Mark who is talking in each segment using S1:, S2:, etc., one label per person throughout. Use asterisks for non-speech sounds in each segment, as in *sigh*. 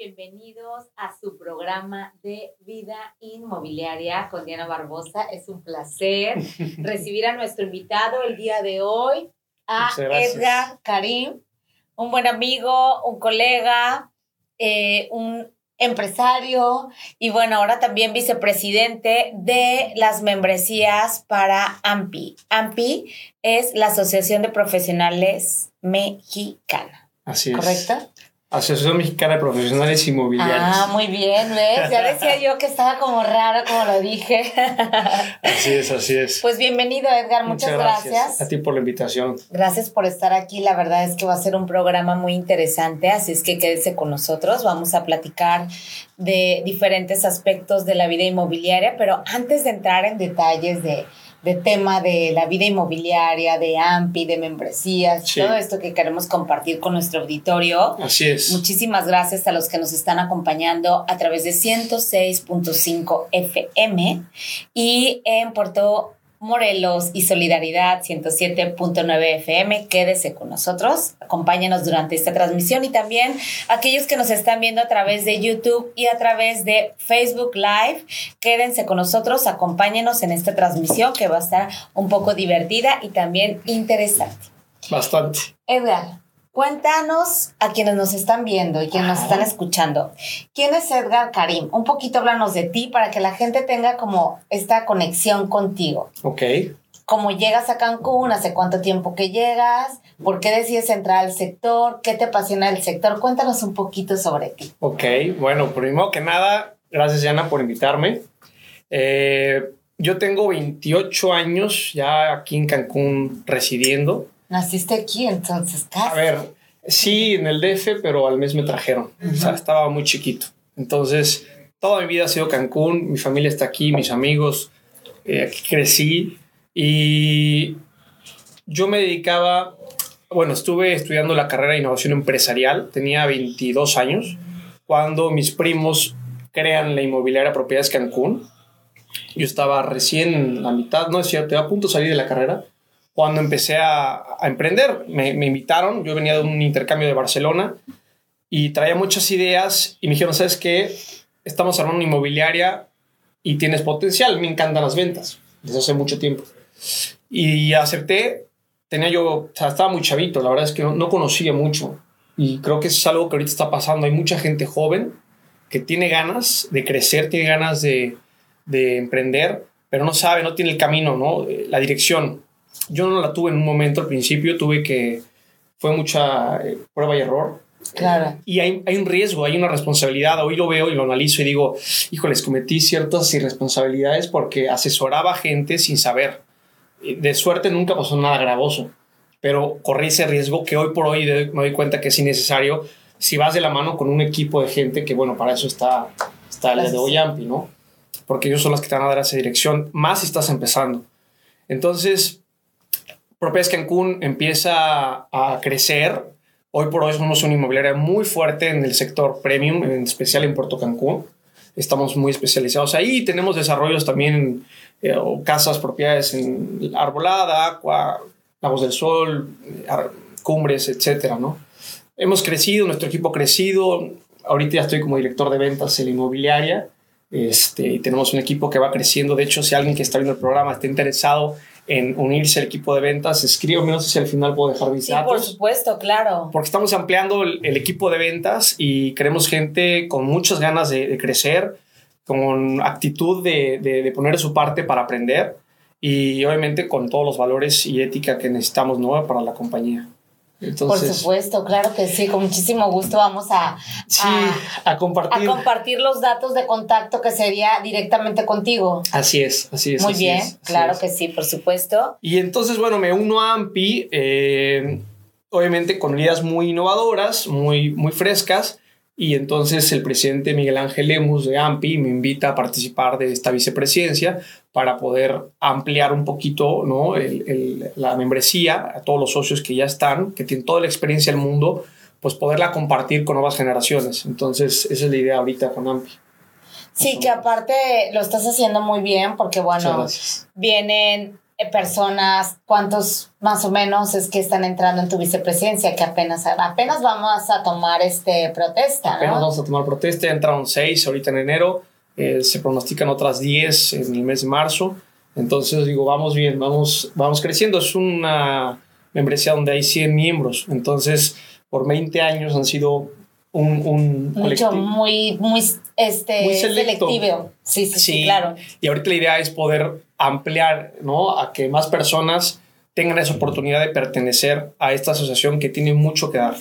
S1: bienvenidos a su programa de vida inmobiliaria con Diana Barbosa. Es un placer *laughs* recibir a nuestro invitado el día de hoy, a Edgar Karim, un buen amigo, un colega, eh, un empresario y bueno, ahora también vicepresidente de las membresías para AMPI. AMPI es la Asociación de Profesionales Mexicana.
S2: Así es.
S1: ¿Correcto?
S2: Asociación Mexicana de Profesionales Inmobiliarios.
S1: Ah, muy bien, ¿ves? Ya decía yo que estaba como raro, como lo dije.
S2: Así es, así es.
S1: Pues bienvenido, Edgar, muchas, gracias.
S2: A ti por la invitación.
S1: Gracias por estar aquí. La verdad es que va a ser un programa muy interesante, así es que quédese con nosotros. Vamos a platicar de diferentes aspectos de la vida inmobiliaria, pero antes de entrar en detalles de de tema de la vida inmobiliaria, de AMPI, de membresías, todo esto que queremos compartir con nuestro auditorio.
S2: Así es.
S1: Muchísimas gracias a los que nos están acompañando a través de 106.5 FM y en Puerto Morelos y Solidaridad 107.9 FM. Quédese con nosotros, acompáñenos durante esta transmisión y también aquellos que nos están viendo a través de YouTube y a través de Facebook Live, quédense con nosotros, acompáñenos en esta transmisión que va a estar un poco divertida y también interesante.
S2: Bastante.
S1: Edgar, Cuéntanos a quienes nos están viendo y quienes nos están escuchando. ¿Quién es Edgar Karim? Un poquito háblanos de ti para que la gente tenga como esta conexión contigo.
S2: Ok.
S1: ¿Cómo llegas a Cancún? ¿Hace cuánto tiempo que llegas? ¿Por qué decides entrar al sector? ¿Qué te apasiona el sector? Cuéntanos un poquito sobre ti.
S2: Ok, bueno, primero que nada, gracias Yana por invitarme. Eh, yo tengo 28 años ya aquí en Cancún residiendo.
S1: Naciste aquí, entonces,
S2: A ver, sí, en el DF, pero al mes me trajeron. O sea, estaba muy chiquito. Entonces, toda mi vida ha sido Cancún, mi familia está aquí, mis amigos, eh, aquí crecí y yo me dedicaba, bueno, estuve estudiando la carrera de innovación empresarial, tenía 22 años, cuando mis primos crean la inmobiliaria Propiedades Cancún. Yo estaba recién en la mitad, no es cierto, a punto de salir de la carrera cuando empecé a, emprender. Me, invitaron, yo venía de un intercambio de Barcelona y traía muchas ideas y me dijeron, ¿sabes qué? Estamos armando una inmobiliaria y tienes potencial, me encantan las ventas desde hace mucho tiempo. Y acepté, tenía yo, o sea, estaba muy chavito, la verdad es que no, conocía mucho y creo que eso es algo que ahorita está pasando. Hay mucha gente joven que tiene ganas de crecer, tiene ganas de, de emprender, pero no sabe, no tiene el camino, ¿no? La dirección yo no la tuve en un momento al principio, tuve que, fue mucha eh, prueba y error.
S1: Claro.
S2: Y hay, hay, un riesgo, hay una responsabilidad. Hoy lo veo y lo analizo y digo, híjoles, cometí ciertas irresponsabilidades porque asesoraba gente sin saber. De suerte nunca pasó nada gravoso, pero corrí ese riesgo que hoy por hoy me doy cuenta que es innecesario si vas de la mano con un equipo de gente que, bueno, para eso está, está el de Oyampi, ¿no? Porque ellos son los que te van a dar esa dirección, más si estás empezando. Entonces, Propiedades Cancún empieza a crecer. Hoy por hoy somos una inmobiliaria muy fuerte en el sector premium, en especial en Puerto Cancún. Estamos muy especializados ahí. Tenemos desarrollos también, eh, casas, propiedades en Arbolada, Aqua, Lagos del Sol, Cumbres, etcétera, ¿no? Hemos crecido, nuestro equipo ha crecido. Ahorita ya estoy como director de ventas en la inmobiliaria. Este, y tenemos un equipo que va creciendo. De hecho, si alguien que está viendo el programa está interesado en unirse al equipo de ventas, escríbeme, no sé si al final puedo dejar mis
S1: sí, por supuesto, claro.
S2: Porque estamos ampliando el, equipo de ventas y queremos gente con muchas ganas de, crecer, con actitud de, de, poner su parte para aprender y obviamente con todos los valores y ética que necesitamos ¿no? para la compañía.
S1: Por supuesto, claro que sí, con muchísimo gusto vamos a,
S2: a, compartir.
S1: a compartir los datos de contacto que sería directamente contigo.
S2: Así es, así es.
S1: Muy bien, claro que sí, por supuesto.
S2: Y entonces, bueno, me uno a AMPI, eh, obviamente con ideas muy innovadoras, muy, muy frescas, y entonces el presidente Miguel Ángel Lemus de AMPI me invita a participar de esta vicepresidencia para poder ampliar un poquito ¿no? la membresía a todos los socios que ya están, que tienen toda la experiencia del mundo, pues poderla compartir con nuevas generaciones. Entonces esa es la idea ahorita con AMPI.
S1: Sí, que aparte lo estás haciendo muy bien porque, bueno, vienen personas, cuántos más o menos es que están entrando en tu vicepresidencia, que apenas, apenas vamos a tomar este protesta.
S2: Apenas vamos a tomar protesta, entraron seis ahorita en enero, eh, se pronostican otras diez en el mes de marzo. Entonces digo, vamos bien, vamos, vamos creciendo. Es una membresía donde hay 100 miembros. Entonces, por 20 años han sido un, un
S1: Mucho, muy, muy, este, selectivo. Sí, sí, sí, claro.
S2: Y ahorita la idea es poder ampliar, ¿no? A que más personas tengan esa oportunidad de pertenecer a esta asociación que tiene mucho que dar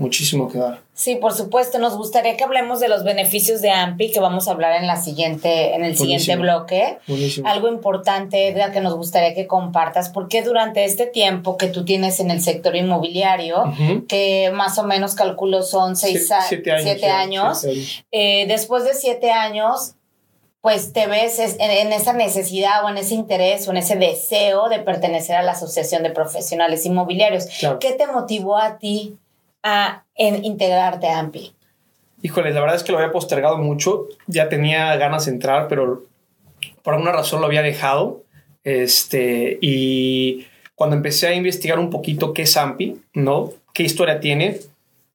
S2: muchísimo que dar.
S1: Sí, por supuesto. Nos gustaría que hablemos de los beneficios de AMPI, que vamos a hablar en, la siguiente, en el siguiente bloque. Buenísimo. Algo importante, Edgar, que nos gustaría que compartas, porque durante este tiempo que tú tienes en el sector inmobiliario, que más o menos calculo son seis siete, años, eh, después de siete años, pues te ves en, esa necesidad o en ese interés o en ese deseo de pertenecer a la Asociación de Profesionales Inmobiliarios. ¿Qué te motivó a ti a en integrarte a AMPI?
S2: Híjole, la verdad es que lo había postergado mucho. Ya tenía ganas de entrar, pero por alguna razón lo había dejado. Este, y cuando empecé a investigar un poquito qué es AMPI, ¿no? ¿Qué historia tiene?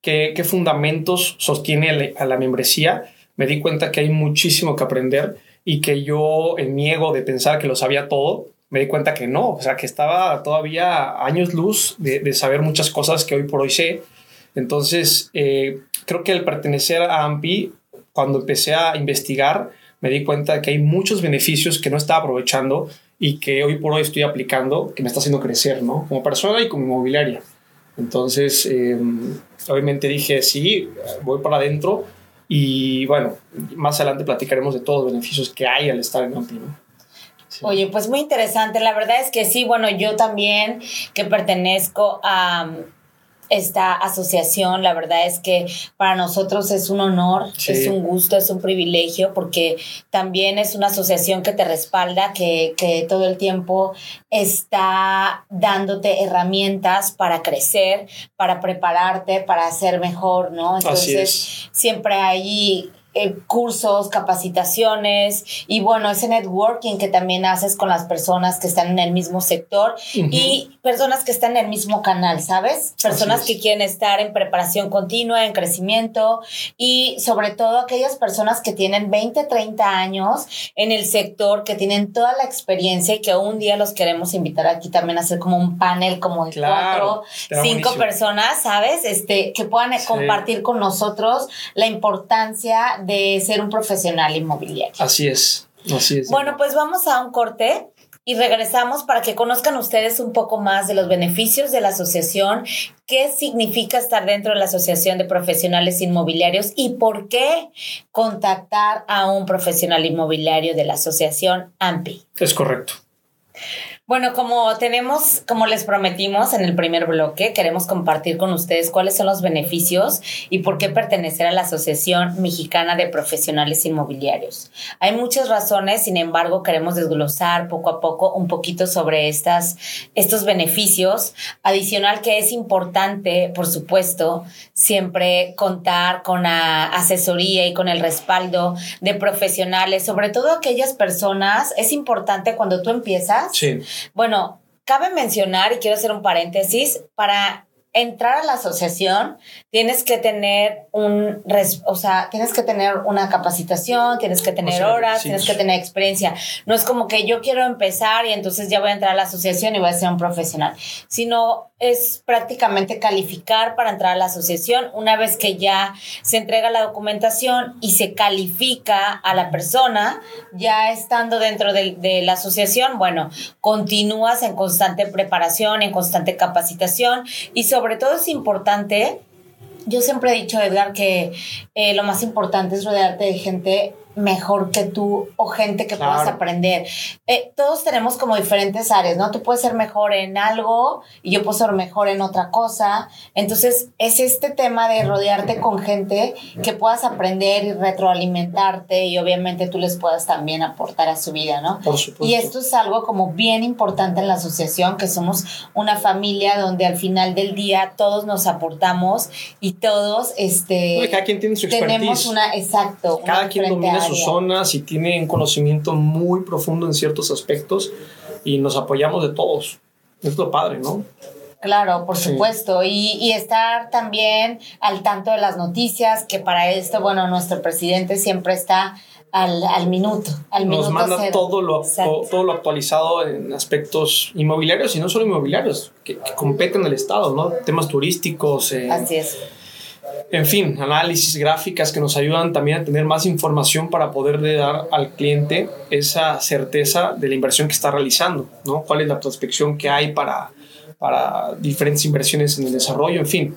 S2: ¿Qué, qué fundamentos sostiene a la membresía? Me di cuenta que hay muchísimo que aprender y que yo, en mi ego de pensar que lo sabía todo, me di cuenta que no, o sea, que estaba todavía años luz de, de saber muchas cosas que hoy por hoy sé entonces, eh, creo que al pertenecer a AMPI, cuando empecé a investigar, me di cuenta de que hay muchos beneficios que no estaba aprovechando y que hoy por hoy estoy aplicando, que me está haciendo crecer, ¿no? Como persona y como inmobiliaria. Entonces, em, obviamente dije, sí, voy para adentro y bueno, más adelante platicaremos de todos los beneficios que hay al estar en AMPI, ¿no?
S1: Oye, pues muy interesante. La verdad es que sí, bueno, yo también que pertenezco a, esta asociación. La verdad es que para nosotros es un honor, es un gusto, es un privilegio, porque también es una asociación que te respalda, que, que todo el tiempo está dándote herramientas para crecer, para prepararte, para ser mejor, ¿no? Entonces, siempre hay eh, cursos, capacitaciones y bueno, ese networking que también haces con las personas que están en el mismo sector y personas que están en el mismo canal, ¿sabes? Personas que quieren estar en preparación continua, en crecimiento y sobre todo aquellas personas que tienen 20, 30 años en el sector, que tienen toda la experiencia y que un día los queremos invitar aquí también a hacer como un panel como de cuatro, cinco personas, ¿sabes? Este, que puedan compartir con nosotros la importancia de ser un profesional inmobiliario.
S2: Así es, así es.
S1: Bueno, pues vamos a un corte y regresamos para que conozcan ustedes un poco más de los beneficios de la asociación, qué significa estar dentro de la Asociación de Profesionales Inmobiliarios y por qué contactar a un profesional inmobiliario de la asociación AMPI.
S2: Es correcto.
S1: Bueno, como tenemos, como les prometimos en el primer bloque, queremos compartir con ustedes cuáles son los beneficios y por qué pertenecer a la Asociación Mexicana de Profesionales Inmobiliarios. Hay muchas razones, sin embargo, queremos desglosar poco a poco un poquito sobre estas, estos beneficios. Adicional que es importante, por supuesto, siempre contar con la asesoría y con el respaldo de profesionales, sobre todo aquellas personas, es importante cuando tú empiezas. Sí bueno, cabe mencionar, y quiero hacer un paréntesis, para entrar a la asociación tienes que tener un, o sea, tienes que tener una capacitación, tienes que tener horas, tienes que tener experiencia. No es como que yo quiero empezar y entonces ya voy a entrar a la asociación y voy a ser un profesional, sino es prácticamente calificar para entrar a la asociación. Una vez que ya se entrega la documentación y se califica a la persona, ya estando dentro de, la asociación, bueno, continúas en constante preparación, en constante capacitación y sobre todo es importante yo siempre he dicho, Edgar, que eh, lo más importante es rodearte de gente mejor que tú o gente que puedas aprender. Eh, todos tenemos como diferentes áreas, ¿no? Tú puedes ser mejor en algo y yo puedo ser mejor en otra cosa. Entonces, es este tema de rodearte con gente que puedas aprender y retroalimentarte y obviamente tú les puedas también aportar a su vida, ¿no?
S2: Por supuesto.
S1: Y esto es algo como bien importante en la asociación, que somos una familia donde al final del día todos nos aportamos y todos, este...
S2: cada quien tiene su expertise.
S1: Tenemos una, exacto.
S2: Cada quien domina sus zonas y tiene un conocimiento muy profundo en ciertos aspectos. y nos apoyamos de todos. Es lo padre, ¿no?
S1: Claro, por supuesto. Y, y, estar también al tanto de las noticias, que para esto, bueno, nuestro presidente siempre está al, al minuto. Al
S2: Nos manda todo lo, todo lo actualizado en aspectos inmobiliarios y no solo inmobiliarios, que, competen en el Estado, ¿no? Temas turísticos.
S1: Eh, Así es.
S2: En fin, análisis, gráficas que nos ayudan también a tener más información para poder dar al cliente esa certeza de la inversión que está realizando, ¿no? Cuál es la prospección que hay para, para diferentes inversiones en el desarrollo, en fin.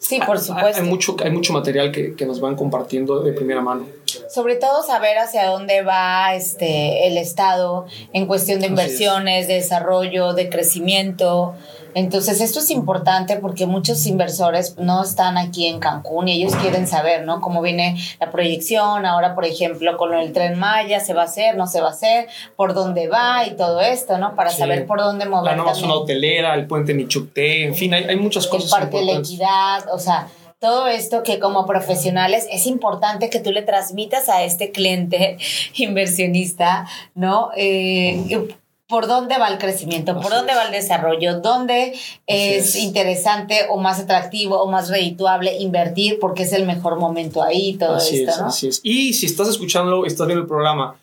S1: Sí, por supuesto.
S2: Hay mucho, hay mucho material que, que, nos van compartiendo de primera mano.
S1: Sobre todo saber hacia dónde va este, el Estado en cuestión de inversiones, de desarrollo, de crecimiento. Entonces, esto es importante porque muchos inversores no están aquí en Cancún y ellos quieren saber, ¿no? Cómo viene la proyección, ahora, por ejemplo, con el tren Maya, ¿se va a hacer, no se va a hacer? ¿Por dónde va? Y todo esto, ¿no? Para saber por dónde mover.
S2: La nueva zona hotelera, el puente Nichupté, en fin, hay, hay muchas cosas.
S1: El Parque de la Equidad, o sea, todo esto que como profesionales es importante que tú le transmitas a este cliente *laughs* inversionista, ¿no? Eh, por dónde va el crecimiento, por dónde va el desarrollo, dónde es, interesante o más atractivo o más redituable invertir porque es el mejor momento ahí, todo esto, ¿no?
S2: Así es. Y si estás escuchando, estás viendo el programa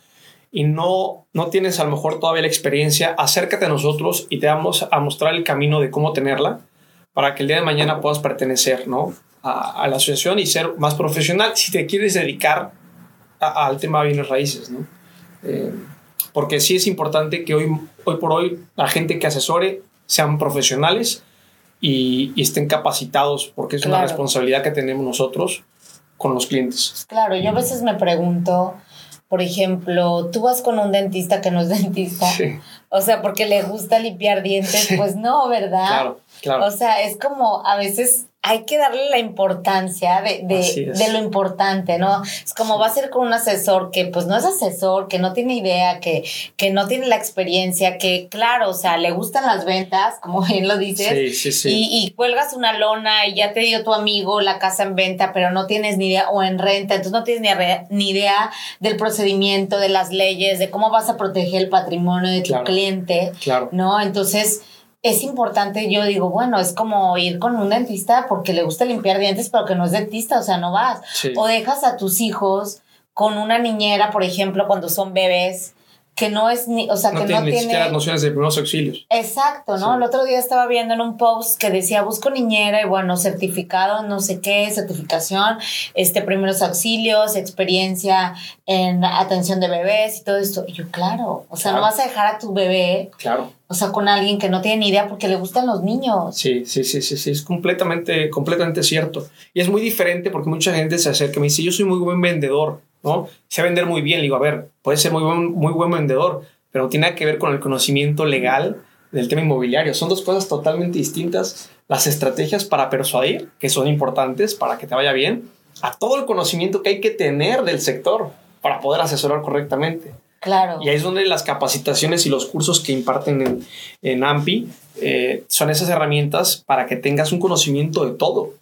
S2: y no, no tienes a lo mejor todavía la experiencia, acércate a nosotros y te vamos a mostrar el camino de cómo tenerla para que el día de mañana puedas pertenecer, ¿no? A, la asociación y ser más profesional si te quieres dedicar al tema de bienes raíces, ¿no? Eh, porque sí es importante que hoy, hoy por hoy la gente que asesore sean profesionales y, estén capacitados, porque es una responsabilidad que tenemos nosotros con los clientes.
S1: Claro, yo a veces me pregunto, por ejemplo, tú vas con un dentista que no es dentista, o sea, porque le gusta limpiar dientes, pues no, ¿verdad? Claro, claro. O sea, es como a veces hay que darle la importancia de, de, lo importante, ¿no? Es como va a ser con un asesor que pues no es asesor, que no tiene idea, que, que no tiene la experiencia, que claro, o sea, le gustan las ventas, *laughs* como bien lo dices, sí, sí, sí. Y, y, cuelgas una lona y ya te dio tu amigo la casa en venta, pero no tienes ni idea, o en renta, entonces no tienes ni, ni idea del procedimiento, de las leyes, de cómo vas a proteger el patrimonio de tu cliente, claro. ¿no? Entonces es importante, yo digo, bueno, es como ir con un dentista porque le gusta limpiar dientes, pero que no es dentista, o sea, no vas. O dejas a tus hijos con una niñera, por ejemplo, cuando son bebés, que no es ni, o sea, que no tiene...
S2: las nociones de primeros auxilios.
S1: Exacto, ¿no? El otro día estaba viendo en un post que decía, busco niñera y bueno, certificado, no sé qué, certificación, este, primeros auxilios, experiencia en atención de bebés y todo esto. Y yo, claro, o sea, no vas a dejar a tu bebé. Claro. O sea, con alguien que no tiene ni idea porque le gustan los niños.
S2: Sí, sí, sí, sí, sí, es completamente, completamente cierto. Y es muy diferente porque mucha gente se acerca y me dice, yo soy muy buen vendedor ¿no? Sé vender muy bien, le digo, a ver, puede ser muy buen, muy buen vendedor, pero no tiene que ver con el conocimiento legal del tema inmobiliario. Son dos cosas totalmente distintas. Las estrategias para persuadir, que son importantes para que te vaya bien, a todo el conocimiento que hay que tener del sector para poder asesorar correctamente.
S1: Claro.
S2: Y ahí es donde las capacitaciones y los cursos que imparten en, en AMPI eh, son esas herramientas para que tengas un conocimiento de todo.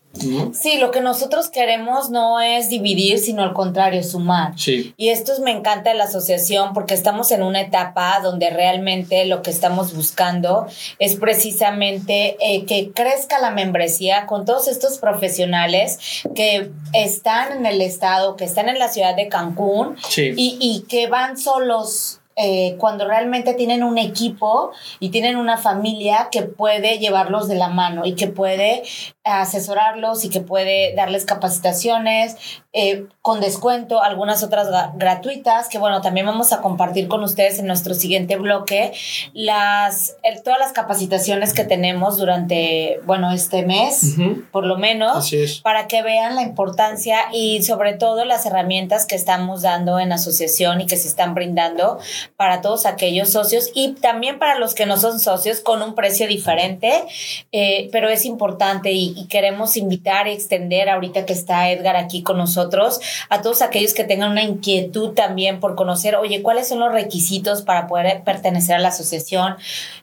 S1: Sí, lo que nosotros queremos no es dividir, sino al contrario, sumar. Y esto me encanta de la asociación porque estamos en una etapa donde realmente lo que estamos buscando es precisamente eh, que crezca la membresía con todos estos profesionales que están en el estado, que están en la ciudad de Cancún y, y que van solos eh, cuando realmente tienen un equipo y tienen una familia que puede llevarlos de la mano y que puede asesorarlos y que puede darles capacitaciones eh, con descuento, algunas otras gratuitas, que bueno, también vamos a compartir con ustedes en nuestro siguiente bloque las, todas las capacitaciones que tenemos durante, bueno, este mes, por lo menos, para que vean la importancia y sobre todo las herramientas que estamos dando en asociación y que se están brindando para todos aquellos socios y también para los que no son socios con un precio diferente, eh, pero es importante y, y queremos invitar y extender ahorita que está Edgar aquí con nosotros a todos aquellos que tengan una inquietud también por conocer, oye, ¿cuáles son los requisitos para poder pertenecer a la asociación?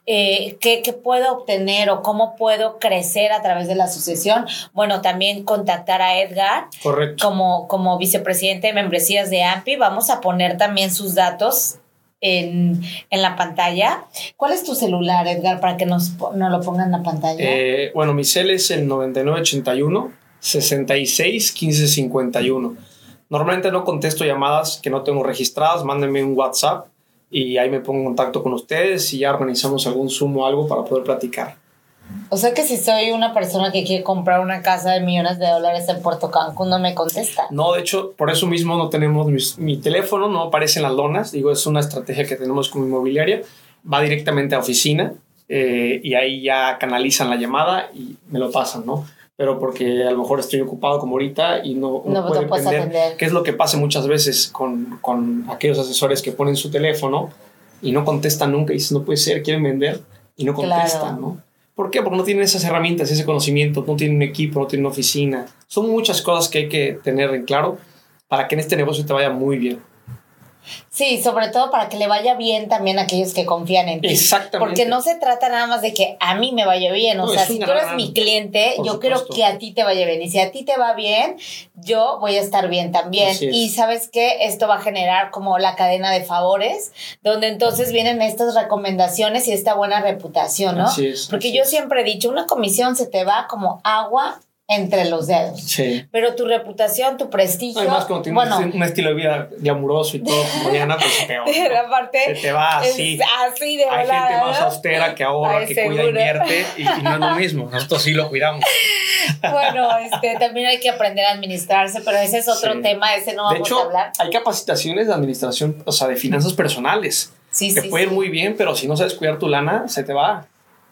S1: Eh, ¿qué, ¿Qué puedo obtener o cómo puedo crecer a través de la asociación? Bueno, también contactar a Edgar Correcto. Como, como vicepresidente de membresías de AMPI. Vamos a poner también sus datos en, la pantalla. ¿Cuál es tu celular, Edgar, para que nos, lo pongan en la pantalla?
S2: Eh, bueno, mi cel es el 9981 66 15 51. Normalmente no contesto llamadas que no tengo registradas, mándenme un WhatsApp y ahí me pongo en contacto con ustedes y ya organizamos algún Zoom o algo para poder platicar.
S1: O sea que si soy una persona que quiere comprar una casa de millones de dólares en Puerto Cancún, no me contesta.
S2: No, de hecho, por eso mismo no tenemos mi, teléfono, no aparece en las lonas. Digo, es una estrategia que tenemos como inmobiliaria. Va directamente a oficina eh, y ahí ya canalizan la llamada y me lo pasan, ¿no? Pero porque a lo mejor estoy ocupado como ahorita y no, no, puede atender. ¿Qué es lo que pasa muchas veces con, con aquellos asesores que ponen su teléfono y no contestan nunca y dicen, no puede ser, quieren vender y no contestan, ¿no? ¿Por qué? Porque no tienen esas herramientas, ese conocimiento, no tienen un equipo, no tienen una oficina. Son muchas cosas que hay que tener en claro para que en este negocio te vaya muy bien.
S1: Sí, sobre todo para que le vaya bien también a aquellos que confían en ti. Exactamente. Porque no se trata nada más de que a mí me vaya bien. O sea, si tú eres mi cliente, yo quiero que a ti te vaya bien. Y si a ti te va bien, yo voy a estar bien también. Y sabes que esto va a generar como la cadena de favores, donde entonces vienen estas recomendaciones y esta buena reputación, ¿no? Porque yo siempre he dicho, una comisión se te va como agua entre los dedos. Sí. Pero tu reputación, tu prestigio.
S2: Además, cuando tienes bueno, un estilo de vida glamuroso y todo como Diana, pues peor. *laughs*
S1: Parte se
S2: te va así.
S1: así de
S2: Hay gente más austera que ahorra, que cuida, invierte y, y, no es lo mismo. Nosotros sí lo cuidamos. *laughs*
S1: Bueno, este, también hay que aprender a administrarse, pero ese es otro tema, ese no vamos
S2: de hecho,
S1: a hablar.
S2: Hay capacitaciones de administración, o sea, de finanzas personales. Sí, te puede ir muy bien, pero si no sabes cuidar tu lana, se te va.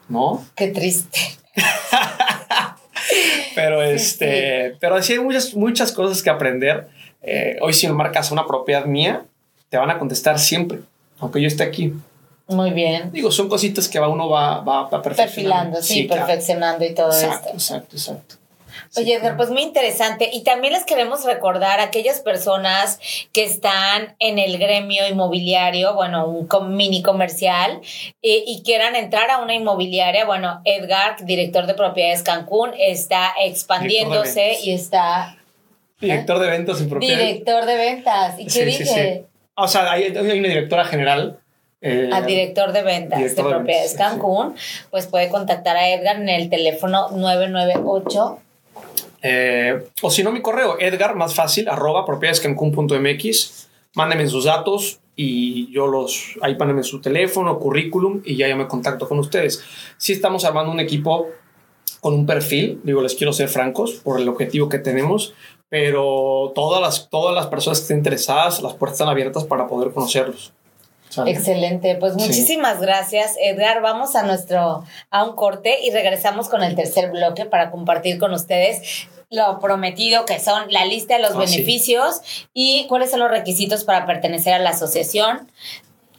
S2: ¿No?
S1: Qué triste. *laughs* *laughs*
S2: pero este, pero sí hay muchas, muchas cosas que aprender. Eh, hoy si me marcas una propiedad mía, te van a contestar siempre, aunque yo esté aquí.
S1: Muy bien.
S2: Digo, son cositas que uno va, va, va
S1: perfeccionando. Perfilando, sí, perfeccionando y todo
S2: exacto, esto. Exacto, exacto.
S1: Oye, Edgar, pues muy interesante. Y también les queremos recordar a aquellas personas que están en el gremio inmobiliario, bueno, un mini comercial, eh, y quieran entrar a una inmobiliaria. Bueno, Edgar, director de propiedades Cancún, está expandiéndose y está...
S2: Director de ventas y propiedades.
S1: Director de ventas. ¿Y qué dije?
S2: O sea, hay, una directora general
S1: eh, al director de ventas de propiedades Cancún, pues puede contactar a Edgar en el teléfono 998
S2: eh, o si no, mi correo, edgar, más fácil, arroba propiedadescancún.mx. Mándenme sus datos y yo los, ahí pónganme su teléfono, currículum y ya yo me contacto con ustedes. Si estamos armando un equipo con un perfil, digo, les quiero ser francos por el objetivo que tenemos, pero todas las, todas las personas que estén interesadas, las puertas están abiertas para poder conocerlos.
S1: Excelente, pues muchísimas gracias Edgar. Vamos a nuestro a un corte y regresamos con el tercer bloque para compartir con ustedes lo prometido que son la lista de los ah, beneficios y cuáles son los requisitos para pertenecer a la asociación.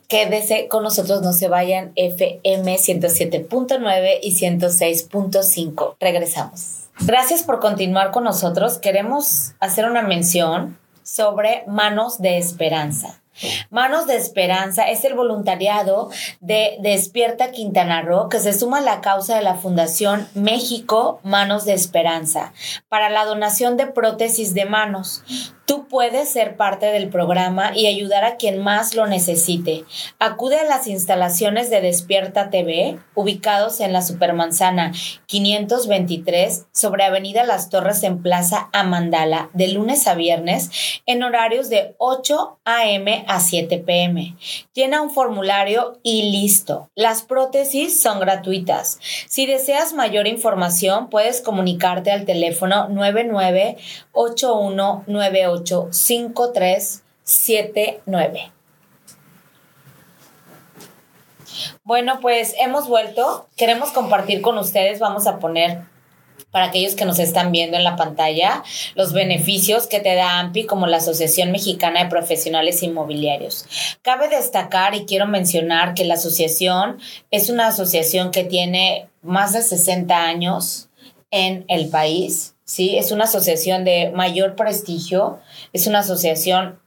S1: Quédese con nosotros, no se vayan FM 107.9 y 106.5. Regresamos. Gracias por continuar con nosotros. Queremos hacer una mención sobre Manos de Esperanza. Manos de Esperanza es el voluntariado de Despierta Quintana Roo que se suma a la causa de la Fundación México Manos de Esperanza para la donación de prótesis de manos. Tú puedes ser parte del programa y ayudar a quien más lo necesite. Acude a las instalaciones de Despierta TV, ubicados en la Supermanzana 523 sobre Avenida Las Torres en Plaza Amandala, de lunes a viernes, en horarios de 8 a.m. a 7 p.m. Llena un formulario y listo. Las prótesis son gratuitas. Si deseas mayor información, puedes comunicarte al teléfono 998198 5379. Bueno, pues hemos vuelto. Queremos compartir con ustedes. Vamos a poner para aquellos que nos están viendo en la pantalla, los beneficios que te da AMPI como la Asociación Mexicana de Profesionales Inmobiliarios. Cabe destacar y quiero mencionar que la asociación es una asociación que tiene más de 60 años en el país, ¿sí? Es una asociación de mayor prestigio, es una asociación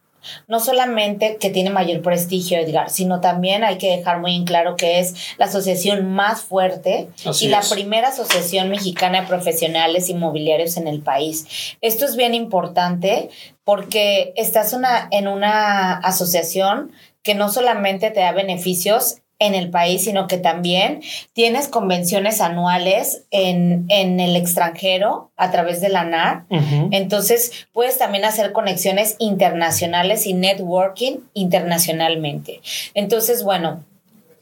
S1: no solamente que tiene mayor prestigio, Edgar, sino también hay que dejar muy en claro que es la asociación más fuerte y la primera asociación mexicana de profesionales inmobiliarios en el país. Esto es bien importante porque estás una, en una asociación que no solamente te da beneficios en el país, sino que también tienes convenciones anuales en, el extranjero a través de la NAR. Entonces, puedes también hacer conexiones internacionales y networking internacionalmente. Entonces, bueno,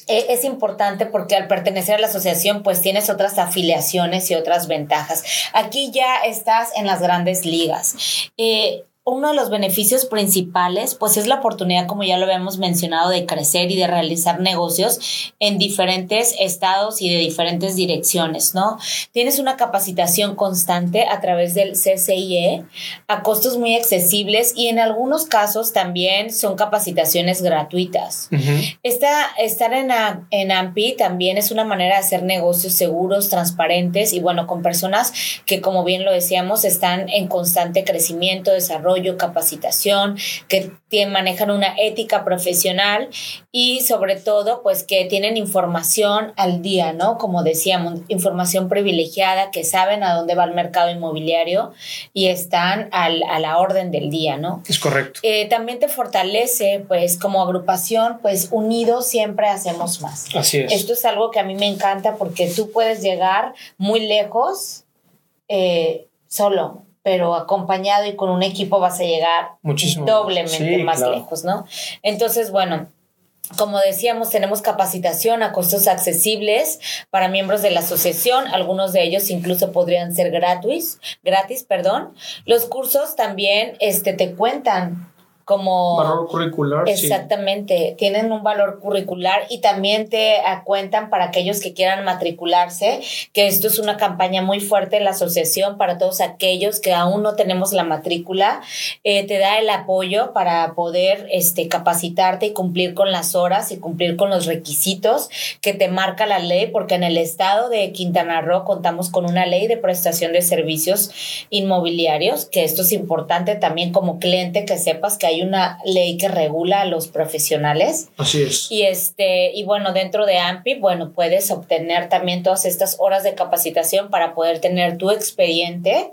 S1: e, es importante porque al pertenecer a la asociación pues tienes otras afiliaciones y otras ventajas. Aquí ya estás en las grandes ligas. Eh, uno de los beneficios principales, pues es la oportunidad, como ya lo habíamos mencionado, de crecer y de realizar negocios en diferentes estados y de diferentes direcciones, ¿no? Tienes una capacitación constante a través del CCIE a costos muy accesibles y en algunos casos también son capacitaciones gratuitas. estar en, en AMPI también es una manera de hacer negocios seguros, transparentes y bueno, con personas que, como bien lo decíamos, están en constante crecimiento, desarrollo capacitación, que manejan una ética profesional y sobre todo pues que tienen información al día, ¿no? Como decíamos, información privilegiada, que saben a dónde va el mercado inmobiliario y están a la orden del día, ¿no?
S2: Es correcto.
S1: Eh, también te fortalece pues como agrupación, pues unidos siempre hacemos más.
S2: Así es.
S1: Esto es algo que a mí me encanta porque tú puedes llegar muy lejos eh, solo, pero acompañado y con un equipo vas a llegar
S2: Muchísimo.
S1: doblemente más lejos, ¿no? Entonces, bueno, como decíamos, tenemos capacitación a costos accesibles para miembros de la asociación. Algunos de ellos incluso podrían ser gratis, gratis, perdón. Los cursos también este, te cuentan como...
S2: Valor curricular.
S1: Exactamente, tienen un valor curricular y también te cuentan para aquellos que quieran matricularse, que esto es una campaña muy fuerte en la asociación para todos aquellos que aún no tenemos la matrícula, eh, te da el apoyo para poder este, capacitarte y cumplir con las horas y cumplir con los requisitos que te marca la ley, porque en el estado de Quintana Roo contamos con una ley de prestación de servicios inmobiliarios, que esto es importante también como cliente que sepas que hay una ley que regula a los profesionales.
S2: Así es.
S1: Y este, y bueno, dentro de AMPI, bueno, puedes obtener también todas estas horas de capacitación para poder tener tu expediente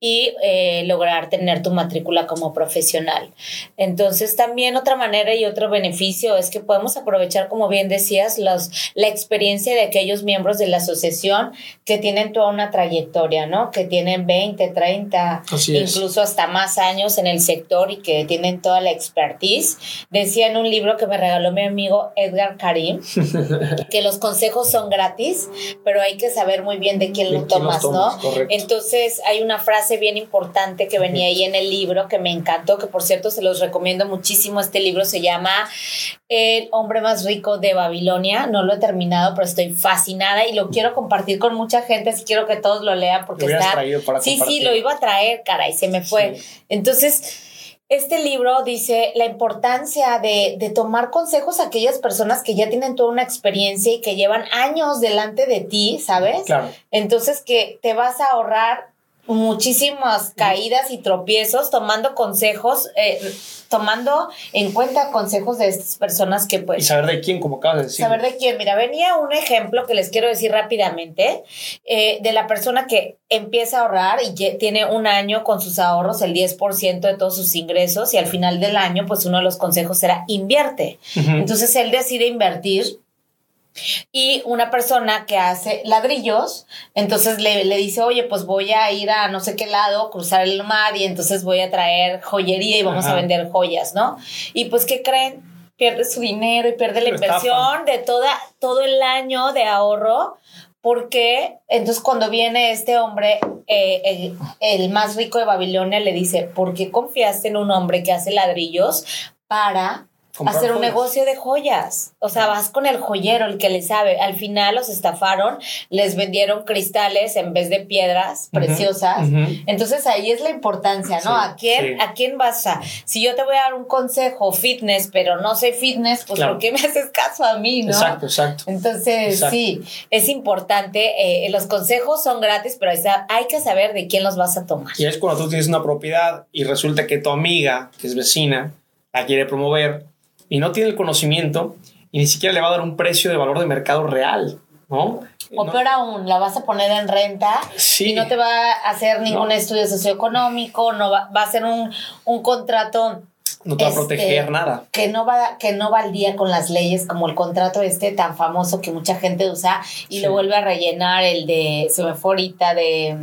S1: y eh, lograr tener tu matrícula como profesional. Entonces, también otra manera y otro beneficio es que podemos aprovechar, como bien decías, los, la experiencia de aquellos miembros de la asociación que tienen toda una trayectoria, ¿no? Que tienen 20, 30, incluso hasta más años en el sector y que tienen toda la expertise. Decía en un libro que me regaló mi amigo Edgar Karim *laughs* que los consejos son gratis, pero hay que saber muy bien de quién lo tomas, ¿no? Entonces, hay una frase bien importante que venía ahí en el libro que me encantó, que por cierto se los recomiendo muchísimo. Este libro se llama El hombre más rico de Babilonia. No lo he terminado, pero estoy fascinada y lo quiero compartir con mucha gente. Así quiero que todos lo lean porque está. sí, sí, lo iba a traer, cara, y se me fue. Entonces. Este libro dice la importancia de, de, tomar consejos a aquellas personas que ya tienen toda una experiencia y que llevan años delante de ti, ¿sabes?
S2: Claro.
S1: Entonces que te vas a ahorrar muchísimas caídas y tropiezos, tomando consejos, eh, tomando en cuenta consejos de estas personas que pues...
S2: Y saber de quién, como acabas de decir.
S1: Saber de quién. Mira, venía un ejemplo que les quiero decir rápidamente, eh, de la persona que empieza a ahorrar y tiene un año con sus ahorros, el 10% de todos sus ingresos, y al final del año, pues uno de los consejos era invierte. Entonces él decide invertir y una persona que hace ladrillos, entonces le, dice, oye, pues voy a ir a no sé qué lado, cruzar el mar y entonces voy a traer joyería y vamos a vender joyas, ¿no? Y pues, ¿qué creen? Pierde su dinero y pierde la inversión de toda, todo el año de ahorro porque entonces cuando viene este hombre, eh, el, el, más rico de Babilonia, le dice, ¿por qué confiaste en un hombre que hace ladrillos para hacer un negocio de joyas. O sea, vas con el joyero, el que le sabe. Al final los estafaron, les vendieron cristales en vez de piedras preciosas. Entonces ahí es la importancia, ¿no? ¿A quién, ¿A quién vas a? Si yo te voy a dar un consejo fitness, pero no sé fitness, pues ¿por qué me haces caso a mí, no?
S2: Exacto, exacto.
S1: Entonces, sí, es importante. Eh, los consejos son gratis, pero hay que saber de quién los vas a tomar.
S2: Y es cuando tú tienes una propiedad y resulta que tu amiga, que es vecina, la quiere promover y no tiene el conocimiento y ni siquiera le va a dar un precio de valor de mercado real, ¿no?
S1: O peor aún, la vas a poner en renta y no te va a hacer ningún estudio socioeconómico, no va, va a ser un, un contrato
S2: no te va a proteger
S1: este,
S2: nada.
S1: Que no, va, que no va al día con las leyes como el contrato este tan famoso que mucha gente usa y lo vuelve a rellenar el de, se me fue ahorita, de,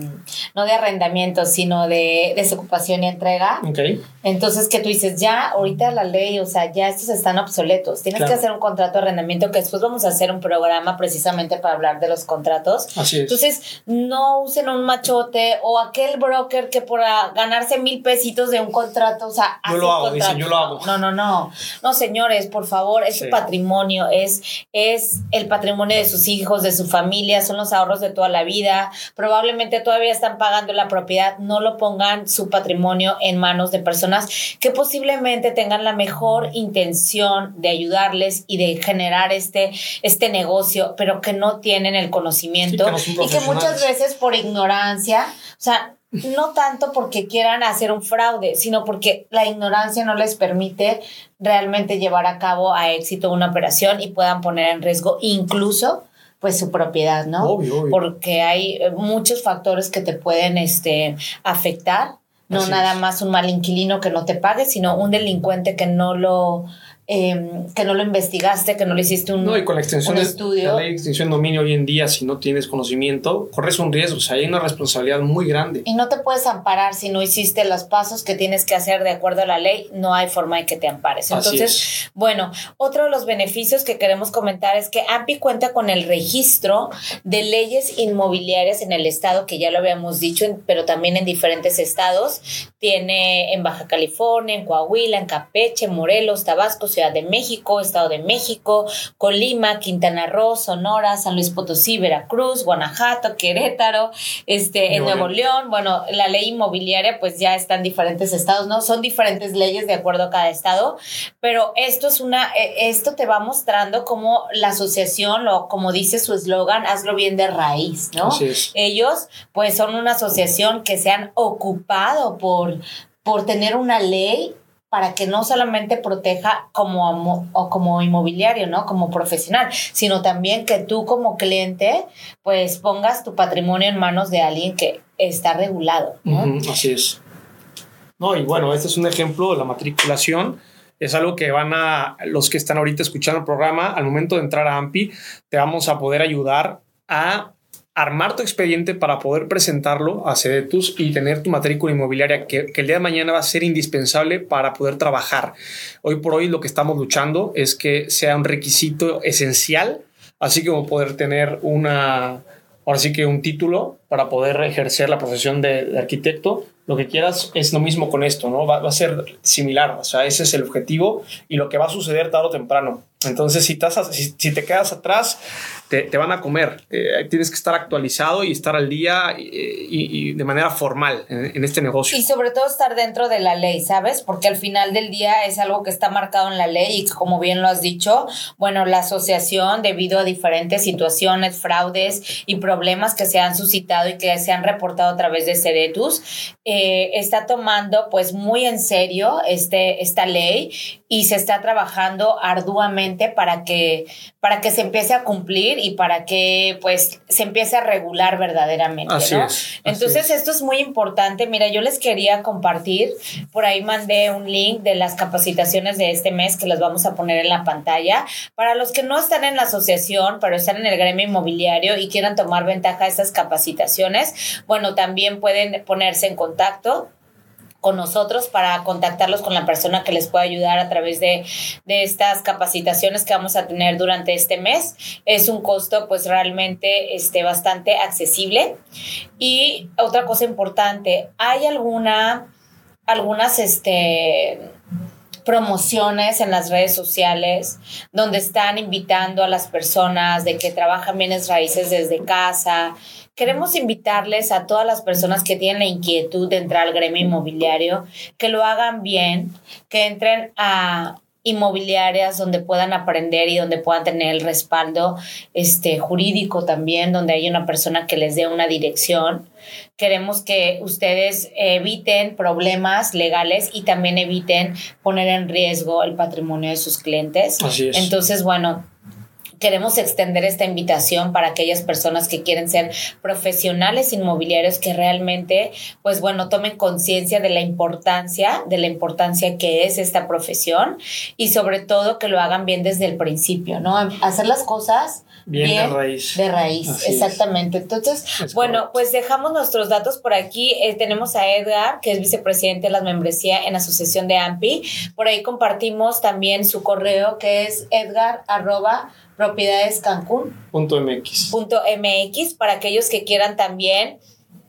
S1: no de arrendamiento, sino de desocupación y entrega.
S2: Okay.
S1: Entonces que tú dices, ya, ahorita la ley, o sea, ya estos están obsoletos. Tienes que hacer un contrato de arrendamiento que después vamos a hacer un programa precisamente para hablar de los contratos.
S2: Así es.
S1: Entonces, no usen un machote o aquel broker que por ganarse mil pesitos de un contrato, o sea,
S2: yo lo hago, yo lo hago.
S1: No, no, no. No, señores, por favor, es su patrimonio, es, es el patrimonio de sus hijos, de su familia, son los ahorros de toda la vida. Probablemente todavía están pagando la propiedad, no lo pongan su patrimonio en manos de personas que posiblemente tengan la mejor intención de ayudarles y de generar este, este negocio, pero que no tienen el conocimiento y que muchas veces por ignorancia, o sea, no tanto porque quieran hacer un fraude, sino porque la ignorancia no les permite realmente llevar a cabo a éxito una operación y puedan poner en riesgo incluso pues su propiedad, ¿no?
S2: Obvio,
S1: Porque hay eh, muchos factores que te pueden este, afectar, no nada más un mal inquilino que no te pague, sino un delincuente que no lo Em, que no lo investigaste, que no le hiciste un,
S2: no, y con la extensión
S1: estudio.
S2: la ley de extinción de dominio hoy en día, si no tienes conocimiento, corres un riesgo, o sea, hay una responsabilidad muy grande.
S1: Y no te puedes amparar si no hiciste los pasos que tienes que hacer de acuerdo a la ley, no hay forma de que te ampares. Entonces, bueno, otro de los beneficios que queremos comentar es que AMPI cuenta con el registro de leyes inmobiliarias en el estado, que ya lo habíamos dicho, pero también en diferentes estados. Tiene en Baja California, en Coahuila, en Campeche, Morelos, Tabasco, Ciudad de México, Estado de México, Colima, Quintana Roo, Sonora, San Luis Potosí, Veracruz, Guanajuato, Querétaro, este, en Nuevo León. Bueno, la ley inmobiliaria pues ya está en diferentes estados, ¿no? Son diferentes leyes de acuerdo a cada estado, pero esto es una, e, esto te va mostrando cómo la asociación, o como dice su eslogan, hazlo bien de raíz, ¿no? Ellos pues son una asociación que se han ocupado por, por tener una ley para que no solamente proteja como, o como inmobiliario, ¿no? Como profesional, sino también que tú como cliente, pues pongas tu patrimonio en manos de alguien que está regulado, ¿no?
S2: así es. No, y bueno, este es un ejemplo de la matriculación. Es algo que van a, los que están ahorita escuchando el programa, al momento de entrar a AMPI, te vamos a poder ayudar a armar tu expediente para poder presentarlo a Cedetus y tener tu matrícula inmobiliaria que, el día de mañana va a ser indispensable para poder trabajar. Hoy por hoy lo que estamos luchando es que sea un requisito esencial, así como poder tener una, ahora sí que un título para poder ejercer la profesión de, arquitecto. Lo que quieras es lo mismo con esto, ¿no? Va, va, a ser similar, o sea, ese es el objetivo y lo que va a suceder tarde o temprano. Entonces, si, si, te quedas atrás, te, van a comer. Eh, tienes que estar actualizado y estar al día y, de manera formal en, este negocio.
S1: Y sobre todo estar dentro de la ley, ¿sabes? Porque al final del día es algo que está marcado en la ley y como bien lo has dicho, bueno, la asociación debido a diferentes situaciones, fraudes y problemas que se han suscitado y que se han reportado a través de Cedetus, eh, está tomando pues muy en serio este, esta ley y se está trabajando arduamente para que, para que se empiece a cumplir y para que pues se empiece a regular verdaderamente. ¿no? Entonces esto es muy importante. Mira, yo les quería compartir, por ahí mandé un link de las capacitaciones de este mes que las vamos a poner en la pantalla. Para los que no están en la asociación, pero están en el gremio inmobiliario y quieran tomar ventaja de estas capacitaciones, bueno, también pueden ponerse en contacto con nosotros para contactarlos con la persona que les pueda ayudar a través de, estas capacitaciones que vamos a tener durante este mes. Es un costo pues realmente este, bastante accesible. Y otra cosa importante, ¿hay alguna, algunas este, promociones en las redes sociales donde están invitando a las personas de que trabajan bienes raíces desde casa? Queremos invitarles a todas las personas que tienen la inquietud de entrar al gremio inmobiliario, que lo hagan bien, que entren a inmobiliarias donde puedan aprender y donde puedan tener el respaldo este, jurídico también, donde hay una persona que les dé una dirección. Queremos que ustedes eviten problemas legales y también eviten poner en riesgo el patrimonio de sus clientes.
S2: Así es.
S1: Entonces, bueno, queremos extender esta invitación para aquellas personas que quieren ser profesionales inmobiliarios que realmente, pues bueno, tomen conciencia de la importancia, de la importancia que es esta profesión y sobre todo que lo hagan bien desde el principio, ¿no? Hacer las cosas
S2: Bien, de raíz.
S1: De raíz, exactamente. Entonces, bueno, pues dejamos nuestros datos por aquí. Eh, tenemos a Edgar, que es vicepresidente de la membresía en Asociación de AMPI. Por ahí compartimos también su correo, que es edgar arroba propiedades
S2: Punto MX.
S1: Punto MX para aquellos que quieran también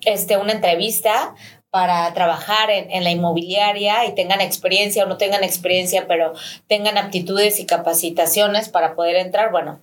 S1: este, una entrevista para trabajar en, en, la inmobiliaria y tengan experiencia o no tengan experiencia, pero tengan aptitudes y capacitaciones para poder entrar, bueno,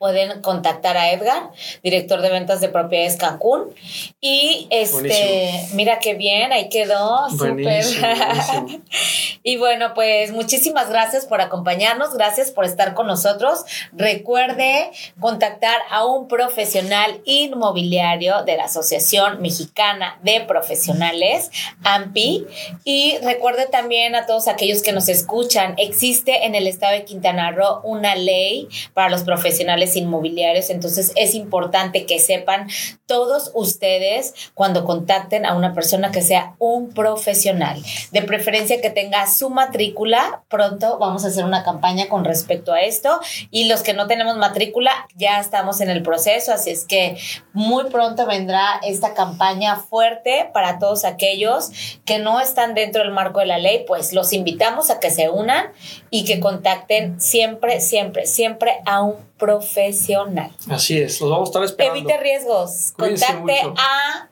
S1: pueden contactar a Edgar, director de ventas de propiedades Cancún. Y este, mira qué bien, ahí quedó, súper. *laughs* y bueno, pues muchísimas gracias por acompañarnos, gracias por estar con nosotros. Recuerde contactar a un profesional inmobiliario de la Asociación Mexicana de Profesionales, AMPI. Y recuerde también a todos aquellos que nos escuchan, existe en el estado de Quintana Roo una ley para los profesionales inmobiliarios. Entonces es importante que sepan todos ustedes cuando contacten a una persona que sea un profesional. De preferencia que tenga su matrícula. Pronto vamos a hacer una campaña con respecto a esto. Y los que no tenemos matrícula, ya estamos en el proceso. Así es que muy pronto vendrá esta campaña fuerte para todos aquellos que no están dentro del marco de la ley. Pues los invitamos a que se unan y que contacten siempre, siempre, siempre a un profesional.
S2: Así es, los vamos a estar esperando.
S1: Evite riesgos, contacte a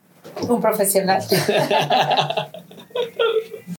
S1: un profesional. *laughs*